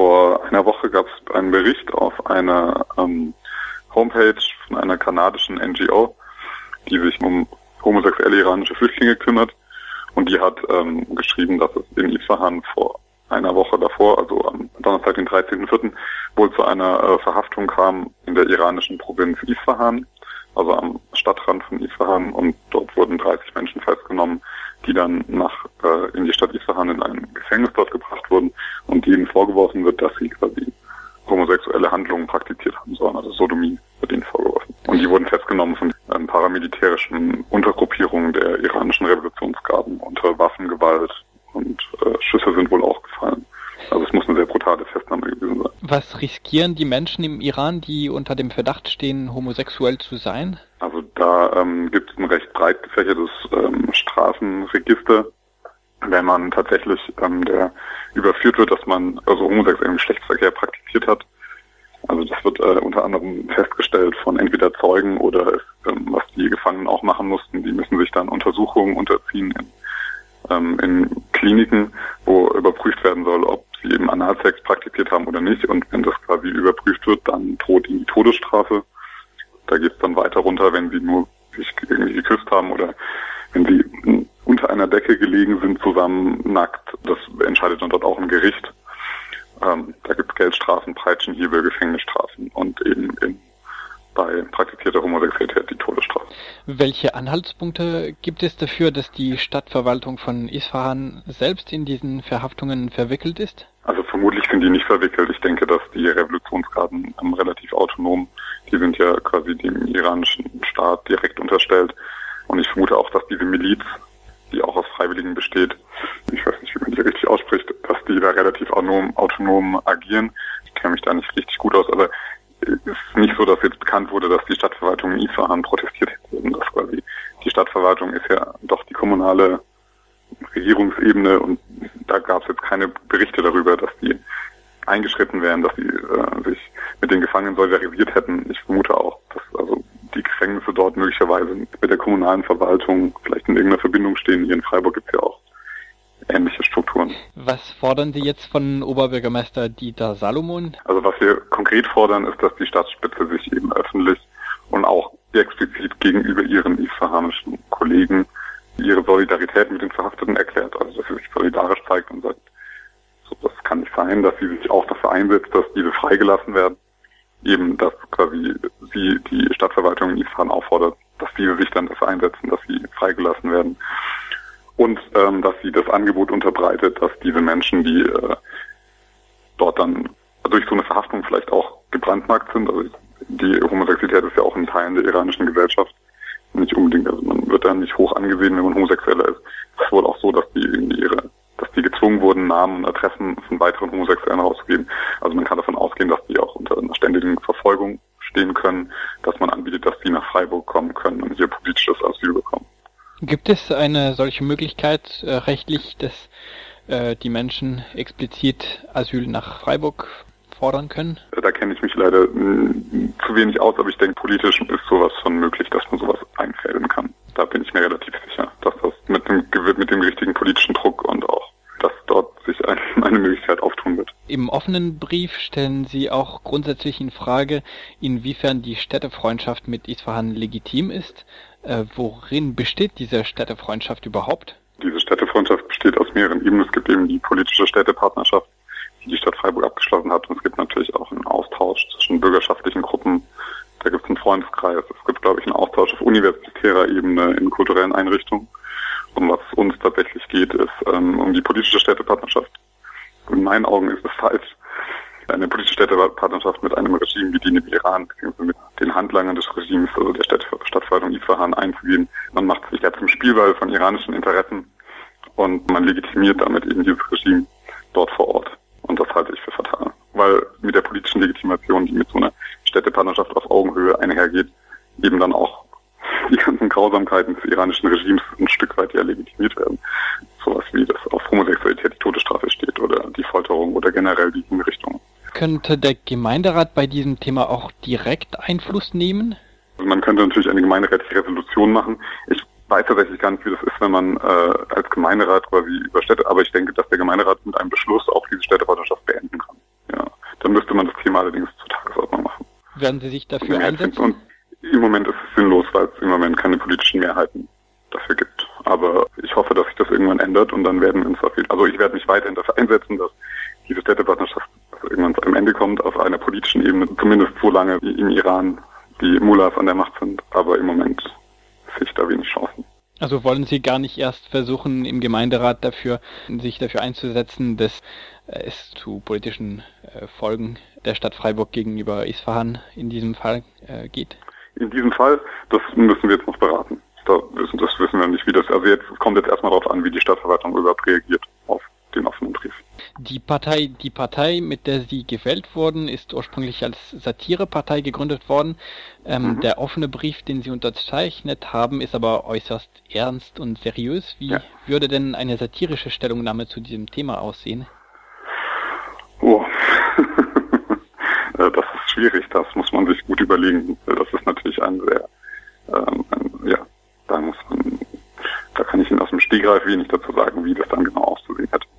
vor einer Woche gab es einen Bericht auf einer ähm, Homepage von einer kanadischen NGO, die sich um homosexuelle iranische Flüchtlinge kümmert. Und die hat ähm, geschrieben, dass es in Isfahan vor einer Woche davor, also am Donnerstag, den 13.04., wohl zu einer äh, Verhaftung kam in der iranischen Provinz Isfahan, also am Stadtrand von Isfahan. Und dort wurden 30 Menschen festgenommen, die dann nach äh, in die Stadt Isfahan in ein Gefängnis dort gebracht wurden und denen vorgeworfen wird, dass sie quasi homosexuelle Handlungen praktiziert haben sollen, also Sodomie wird ihnen vorgeworfen. Und die wurden festgenommen von ähm, paramilitärischen Untergruppierungen der iranischen Revolutionsgarden unter Waffengewalt und äh, Schüsse sind wohl auch gefallen. Also es muss eine sehr brutale Festnahme gewesen sein. Was riskieren die Menschen im Iran, die unter dem Verdacht stehen, homosexuell zu sein? Also da ähm, gibt es ein recht breit gefächertes ähm, Strafenregister. Wenn man tatsächlich ähm, der überführt wird, dass man also homosexuellen Geschlechtsverkehr praktiziert hat, also das wird äh, unter anderem festgestellt von entweder Zeugen oder ähm, was die Gefangenen auch machen mussten. Die müssen sich dann Untersuchungen unterziehen in, ähm, in Kliniken, wo überprüft werden soll, ob sie eben Analsex praktiziert haben oder nicht. Und wenn das quasi überprüft wird, dann droht ihnen die Todesstrafe. Da geht es dann weiter runter, wenn sie nur sich irgendwie geküsst haben oder wenn sie unter einer Decke gelegen sind, zusammen nackt. Das entscheidet dann dort auch ein Gericht. Ähm, da gibt es Geldstrafen, Peitschenhiebe, Gefängnisstrafen und eben in, bei praktizierter Homosexualität die Todesstrafe. Welche Anhaltspunkte gibt es dafür, dass die Stadtverwaltung von Isfahan selbst in diesen Verhaftungen verwickelt ist? Also vermutlich sind die nicht verwickelt. Ich denke, dass die Revolutionsgarden ähm, relativ autonom, die sind ja quasi dem iranischen Staat direkt unterstellt. Und ich vermute auch, dass diese Miliz, die auch aus Freiwilligen besteht, ich weiß nicht, wie man die richtig ausspricht, dass die da relativ autonom, autonom agieren. Ich kenne mich da nicht richtig gut aus, aber es ist nicht so, dass jetzt bekannt wurde, dass die Stadtverwaltung in Isfahan protestiert hätte. Das quasi, die Stadtverwaltung ist ja doch die kommunale Regierungsebene und da gab es jetzt keine Berichte darüber, dass die eingeschritten wären, dass sie äh, sich mit den Gefangenen solidarisiert hätten. Ich vermute auch, dass also die Gefängnisse dort möglicherweise mit der kommunalen Verwaltung vielleicht in irgendeiner Verbindung stehen. Hier in Freiburg gibt es ja auch. Was fordern Sie jetzt von Oberbürgermeister Dieter Salomon? Also was wir konkret fordern, ist, dass die Staatsspitze sich eben öffentlich und auch explizit gegenüber ihren isfahanischen Kollegen ihre Solidarität mit den Verhafteten erklärt. Also dass sie sich solidarisch zeigt und sagt, so, das kann nicht sein, dass sie sich auch dafür einsetzt, dass diese freigelassen werden. Eben, dass quasi sie die Stadtverwaltung in Isfahan auffordert, dass diese sich dann dafür einsetzen, dass sie freigelassen werden und ähm, dass sie das Angebot unterbreitet, dass diese Menschen, die äh, dort dann durch so eine Verhaftung vielleicht auch gebrandmarkt sind, also die Homosexualität ist ja auch ein Teil der iranischen Gesellschaft, nicht unbedingt, also man wird dann nicht hoch angesehen, wenn man Homosexueller ist. Es ist wohl auch so, dass die irgendwie ihre, dass die gezwungen wurden, Namen und Adressen von weiteren Homosexuellen rauszugeben. Also man kann davon ausgehen, dass die auch unter einer ständigen Verfolgung stehen können, dass man anbietet, dass die nach Freiburg kommen können und hier politisches Asyl bekommen. Gibt es eine solche Möglichkeit äh, rechtlich, dass äh, die Menschen explizit Asyl nach Freiburg fordern können? Da kenne ich mich leider mh, zu wenig aus, aber ich denke, politisch ist sowas schon möglich, dass man sowas einfädeln kann. Da bin ich mir relativ sicher, dass das mit dem, mit dem richtigen politischen Druck und auch, dass dort sich ein, eine Möglichkeit auftun wird. Im offenen Brief stellen Sie auch grundsätzlich in Frage, inwiefern die Städtefreundschaft mit Isfahan legitim ist. Äh, worin besteht diese Städtefreundschaft überhaupt? Diese Städtefreundschaft besteht aus mehreren Ebenen. Es gibt eben die politische Städtepartnerschaft, die die Stadt Freiburg abgeschlossen hat. Und es gibt natürlich auch einen Austausch zwischen bürgerschaftlichen Gruppen. Da gibt es einen Freundeskreis. Es gibt, glaube ich, einen Austausch auf universitärer Ebene in kulturellen Einrichtungen. Und was uns tatsächlich geht, ist ähm, um die politische Städtepartnerschaft. In meinen Augen ist es falsch, eine politische Städtepartnerschaft mit einem Regime wie die im Iran, beziehungsweise mit den Handlangern des Regimes, also der Stadt, Stadtverwaltung Isfahan einzugehen. Man macht sich ja zum Spielball von iranischen Interessen und man legitimiert damit eben dieses Regime dort vor Ort. Und das halte ich für fatal. Weil mit der politischen Legitimation, die mit so einer Städtepartnerschaft auf Augenhöhe einhergeht, eben dann auch die ganzen Grausamkeiten des iranischen Regimes ein Stück weit ja legitimiert werden. Sowas wie, dass auf Homosexualität die Todesstrafe steht oder die Folterung oder generell die Hinrichtung. Könnte der Gemeinderat bei diesem Thema auch direkt Einfluss nehmen? Also man könnte natürlich eine gemeinderätliche Resolution machen. Ich weiß tatsächlich gar nicht, wie das ist, wenn man äh, als Gemeinderat quasi überstädtet, aber ich denke, dass der Gemeinderat mit einem Beschluss auch diese Städtepartnerschaft beenden kann. Ja, Dann müsste man das Thema allerdings zur Tagesordnung machen. Werden Sie sich dafür einsetzen? Und im Moment ist es sinnlos, weil es im Moment keine politischen Mehrheiten dafür gibt. Aber ich hoffe, dass sich das irgendwann ändert und dann werden wir uns auf jeden also ich werde mich weiterhin dafür einsetzen, dass diese Städtepartnerschaft Ende kommt auf einer politischen Ebene, zumindest so lange wie im Iran die Mullahs an der Macht sind. Aber im Moment sehe ich da wenig Chancen. Also wollen Sie gar nicht erst versuchen, im Gemeinderat dafür, sich dafür einzusetzen, dass es zu politischen äh, Folgen der Stadt Freiburg gegenüber Isfahan in diesem Fall äh, geht? In diesem Fall, das müssen wir jetzt noch beraten. Da wissen, das wissen wir nicht, wie das, also jetzt kommt jetzt erstmal darauf an, wie die Stadtverwaltung überhaupt reagiert auf den offenen Brief. Die Partei, die Partei, mit der Sie gewählt wurden, ist ursprünglich als Satirepartei gegründet worden. Ähm, mhm. Der offene Brief, den Sie unterzeichnet haben, ist aber äußerst ernst und seriös. Wie ja. würde denn eine satirische Stellungnahme zu diesem Thema aussehen? Oh, das ist schwierig. Das muss man sich gut überlegen. Das ist natürlich ein sehr, ähm, ein, ja, da muss man, da kann ich Ihnen aus dem Stegreif wenig dazu sagen, wie das dann genau auszusehen hat.